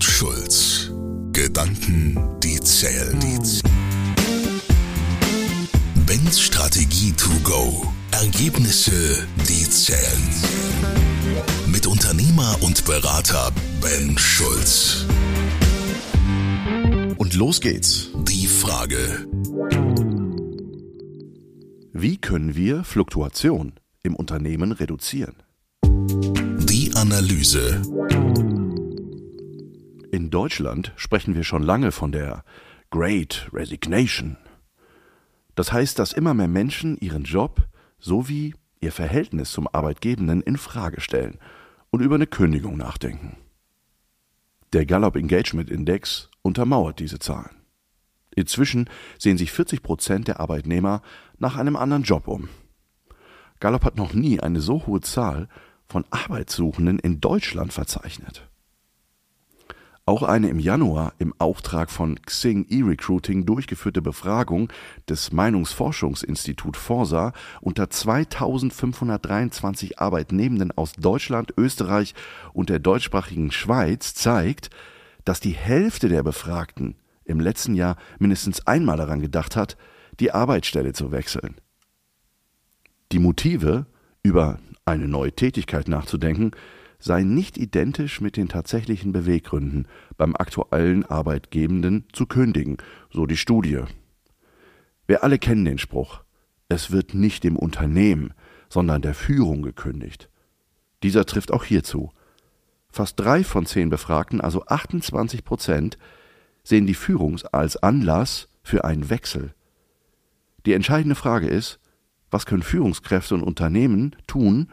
und Schulz. Gedanken, die zählen. Ben's Strategie to go. Ergebnisse, die zählen. Mit Unternehmer und Berater Ben Schulz. Und los geht's. Die Frage. Wie können wir Fluktuation im Unternehmen reduzieren? Die Analyse. In Deutschland sprechen wir schon lange von der Great Resignation. Das heißt, dass immer mehr Menschen ihren Job sowie ihr Verhältnis zum Arbeitgebenden in Frage stellen und über eine Kündigung nachdenken. Der Gallup Engagement Index untermauert diese Zahlen. Inzwischen sehen sich 40 Prozent der Arbeitnehmer nach einem anderen Job um. Gallup hat noch nie eine so hohe Zahl von Arbeitssuchenden in Deutschland verzeichnet. Auch eine im Januar im Auftrag von Xing E-Recruiting durchgeführte Befragung des Meinungsforschungsinstitut Forsa unter 2523 Arbeitnehmenden aus Deutschland, Österreich und der deutschsprachigen Schweiz zeigt, dass die Hälfte der Befragten im letzten Jahr mindestens einmal daran gedacht hat, die Arbeitsstelle zu wechseln. Die Motive, über eine neue Tätigkeit nachzudenken, sei nicht identisch mit den tatsächlichen Beweggründen, beim aktuellen Arbeitgebenden zu kündigen, so die Studie. Wir alle kennen den Spruch, es wird nicht dem Unternehmen, sondern der Führung gekündigt. Dieser trifft auch hierzu. Fast drei von zehn Befragten, also 28 Prozent, sehen die Führung als Anlass für einen Wechsel. Die entscheidende Frage ist, was können Führungskräfte und Unternehmen tun,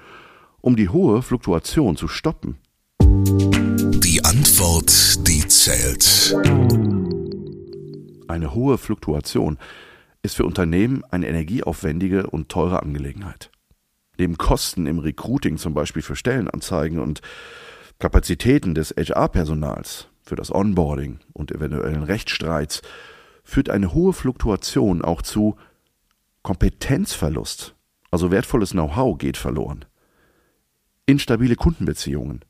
um die hohe Fluktuation zu stoppen? Die Antwort, die zählt. Eine hohe Fluktuation ist für Unternehmen eine energieaufwendige und teure Angelegenheit. Neben Kosten im Recruiting zum Beispiel für Stellenanzeigen und Kapazitäten des HR-Personals für das Onboarding und eventuellen Rechtsstreits führt eine hohe Fluktuation auch zu Kompetenzverlust, also wertvolles Know-how geht verloren instabile Kundenbeziehungen.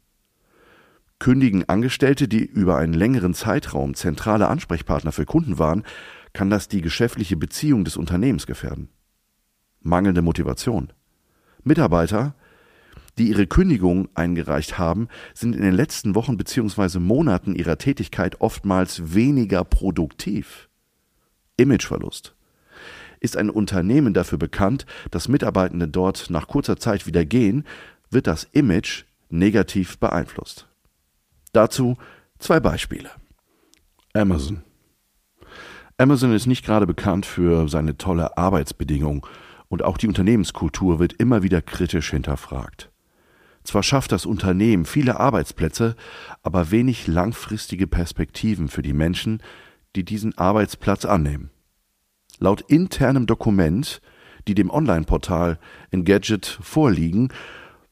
Kündigen Angestellte, die über einen längeren Zeitraum zentrale Ansprechpartner für Kunden waren, kann das die geschäftliche Beziehung des Unternehmens gefährden. Mangelnde Motivation. Mitarbeiter, die ihre Kündigung eingereicht haben, sind in den letzten Wochen bzw. Monaten ihrer Tätigkeit oftmals weniger produktiv. Imageverlust. Ist ein Unternehmen dafür bekannt, dass Mitarbeitende dort nach kurzer Zeit wieder gehen, wird das Image negativ beeinflusst. Dazu zwei Beispiele. Amazon. Amazon ist nicht gerade bekannt für seine tolle Arbeitsbedingungen und auch die Unternehmenskultur wird immer wieder kritisch hinterfragt. Zwar schafft das Unternehmen viele Arbeitsplätze, aber wenig langfristige Perspektiven für die Menschen, die diesen Arbeitsplatz annehmen. Laut internem Dokument, die dem Online-Portal Engadget vorliegen,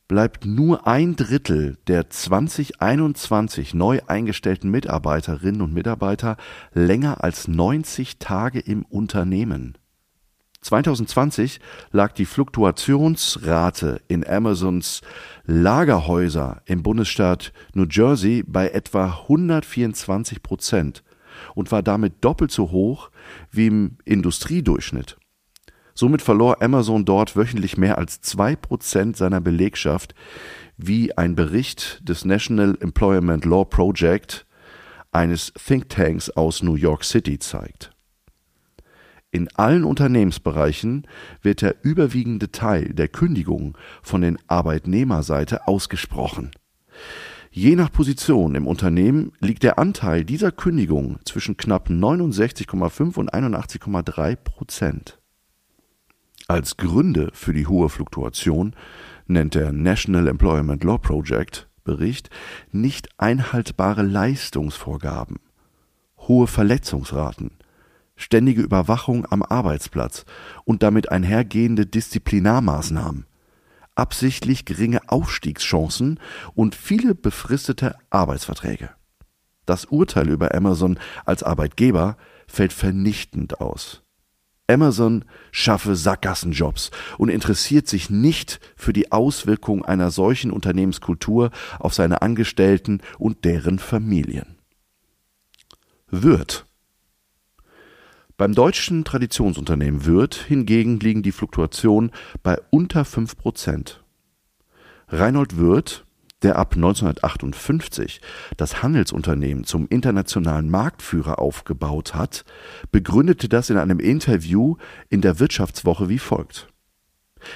bleibt nur ein Drittel der 2021 neu eingestellten Mitarbeiterinnen und Mitarbeiter länger als 90 Tage im Unternehmen. 2020 lag die Fluktuationsrate in Amazons Lagerhäuser im Bundesstaat New Jersey bei etwa 124 Prozent und war damit doppelt so hoch wie im Industriedurchschnitt. Somit verlor Amazon dort wöchentlich mehr als zwei Prozent seiner Belegschaft, wie ein Bericht des National Employment Law Project eines Thinktanks aus New York City zeigt. In allen Unternehmensbereichen wird der überwiegende Teil der Kündigungen von den Arbeitnehmerseite ausgesprochen. Je nach Position im Unternehmen liegt der Anteil dieser Kündigungen zwischen knapp 69,5 und 81,3 Prozent. Als Gründe für die hohe Fluktuation nennt der National Employment Law Project Bericht nicht einhaltbare Leistungsvorgaben, hohe Verletzungsraten, ständige Überwachung am Arbeitsplatz und damit einhergehende Disziplinarmaßnahmen, absichtlich geringe Aufstiegschancen und viele befristete Arbeitsverträge. Das Urteil über Amazon als Arbeitgeber fällt vernichtend aus. Amazon schaffe Sackgassenjobs und interessiert sich nicht für die Auswirkungen einer solchen Unternehmenskultur auf seine Angestellten und deren Familien. Würth. Beim deutschen Traditionsunternehmen Würth hingegen liegen die Fluktuationen bei unter 5 Prozent. Reinhold Würth, der ab 1958 das Handelsunternehmen zum internationalen Marktführer aufgebaut hat, begründete das in einem Interview in der Wirtschaftswoche wie folgt.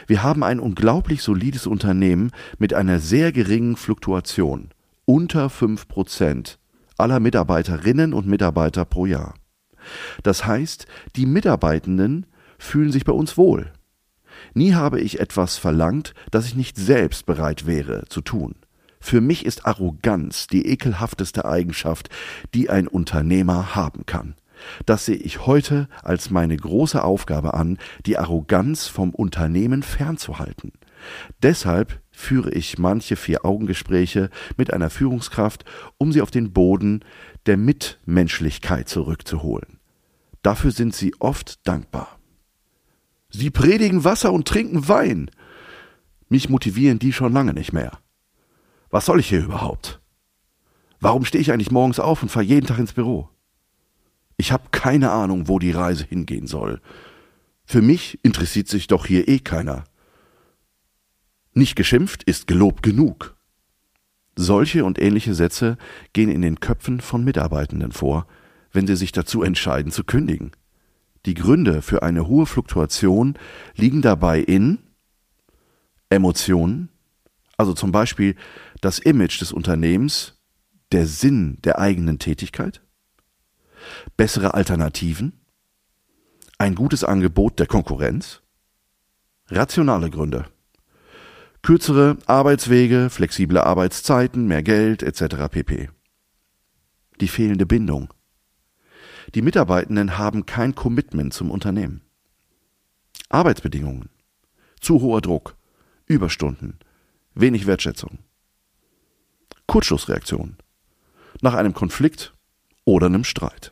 Wir haben ein unglaublich solides Unternehmen mit einer sehr geringen Fluktuation, unter 5 Prozent aller Mitarbeiterinnen und Mitarbeiter pro Jahr. Das heißt, die Mitarbeitenden fühlen sich bei uns wohl. Nie habe ich etwas verlangt, das ich nicht selbst bereit wäre zu tun. Für mich ist Arroganz die ekelhafteste Eigenschaft, die ein Unternehmer haben kann. Das sehe ich heute als meine große Aufgabe an, die Arroganz vom Unternehmen fernzuhalten. Deshalb führe ich manche Vier-Augen-Gespräche mit einer Führungskraft, um sie auf den Boden der Mitmenschlichkeit zurückzuholen. Dafür sind sie oft dankbar. Sie predigen Wasser und trinken Wein. Mich motivieren die schon lange nicht mehr. Was soll ich hier überhaupt? Warum stehe ich eigentlich morgens auf und fahre jeden Tag ins Büro? Ich habe keine Ahnung, wo die Reise hingehen soll. Für mich interessiert sich doch hier eh keiner. Nicht geschimpft ist gelobt genug. Solche und ähnliche Sätze gehen in den Köpfen von Mitarbeitenden vor, wenn sie sich dazu entscheiden zu kündigen. Die Gründe für eine hohe Fluktuation liegen dabei in Emotionen, also zum Beispiel das Image des Unternehmens, der Sinn der eigenen Tätigkeit, bessere Alternativen, ein gutes Angebot der Konkurrenz, rationale Gründe, kürzere Arbeitswege, flexible Arbeitszeiten, mehr Geld etc. pp. Die fehlende Bindung. Die Mitarbeitenden haben kein Commitment zum Unternehmen. Arbeitsbedingungen. Zu hoher Druck. Überstunden. Wenig Wertschätzung. Kurzschlussreaktion. Nach einem Konflikt oder einem Streit.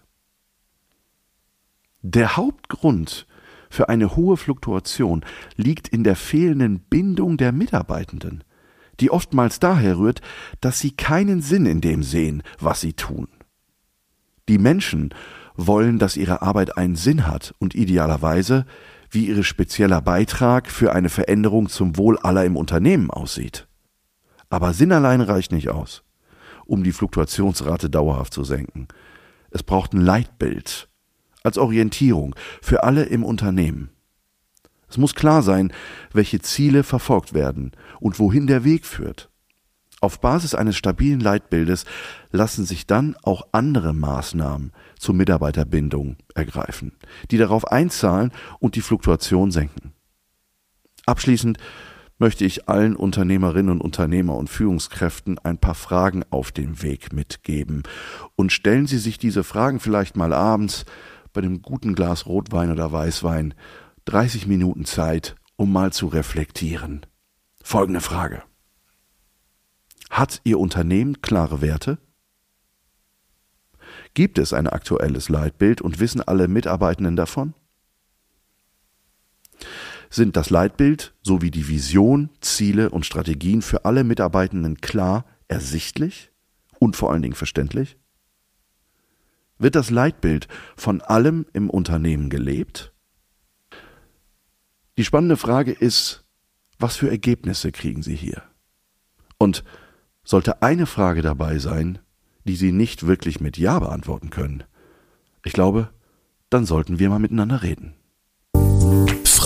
Der Hauptgrund für eine hohe Fluktuation liegt in der fehlenden Bindung der Mitarbeitenden, die oftmals daher rührt, dass sie keinen Sinn in dem sehen, was sie tun. Die Menschen wollen, dass ihre Arbeit einen Sinn hat und idealerweise, wie ihr spezieller Beitrag für eine Veränderung zum Wohl aller im Unternehmen aussieht. Aber Sinn allein reicht nicht aus, um die Fluktuationsrate dauerhaft zu senken. Es braucht ein Leitbild als Orientierung für alle im Unternehmen. Es muss klar sein, welche Ziele verfolgt werden und wohin der Weg führt. Auf Basis eines stabilen Leitbildes lassen sich dann auch andere Maßnahmen zur Mitarbeiterbindung ergreifen, die darauf einzahlen und die Fluktuation senken. Abschließend möchte ich allen Unternehmerinnen und Unternehmer und Führungskräften ein paar Fragen auf den Weg mitgeben. Und stellen Sie sich diese Fragen vielleicht mal abends bei dem guten Glas Rotwein oder Weißwein 30 Minuten Zeit, um mal zu reflektieren. Folgende Frage. Hat Ihr Unternehmen klare Werte? Gibt es ein aktuelles Leitbild und wissen alle Mitarbeitenden davon? Sind das Leitbild sowie die Vision, Ziele und Strategien für alle Mitarbeitenden klar, ersichtlich und vor allen Dingen verständlich? Wird das Leitbild von allem im Unternehmen gelebt? Die spannende Frage ist, was für Ergebnisse kriegen Sie hier? Und sollte eine Frage dabei sein, die Sie nicht wirklich mit Ja beantworten können, ich glaube, dann sollten wir mal miteinander reden.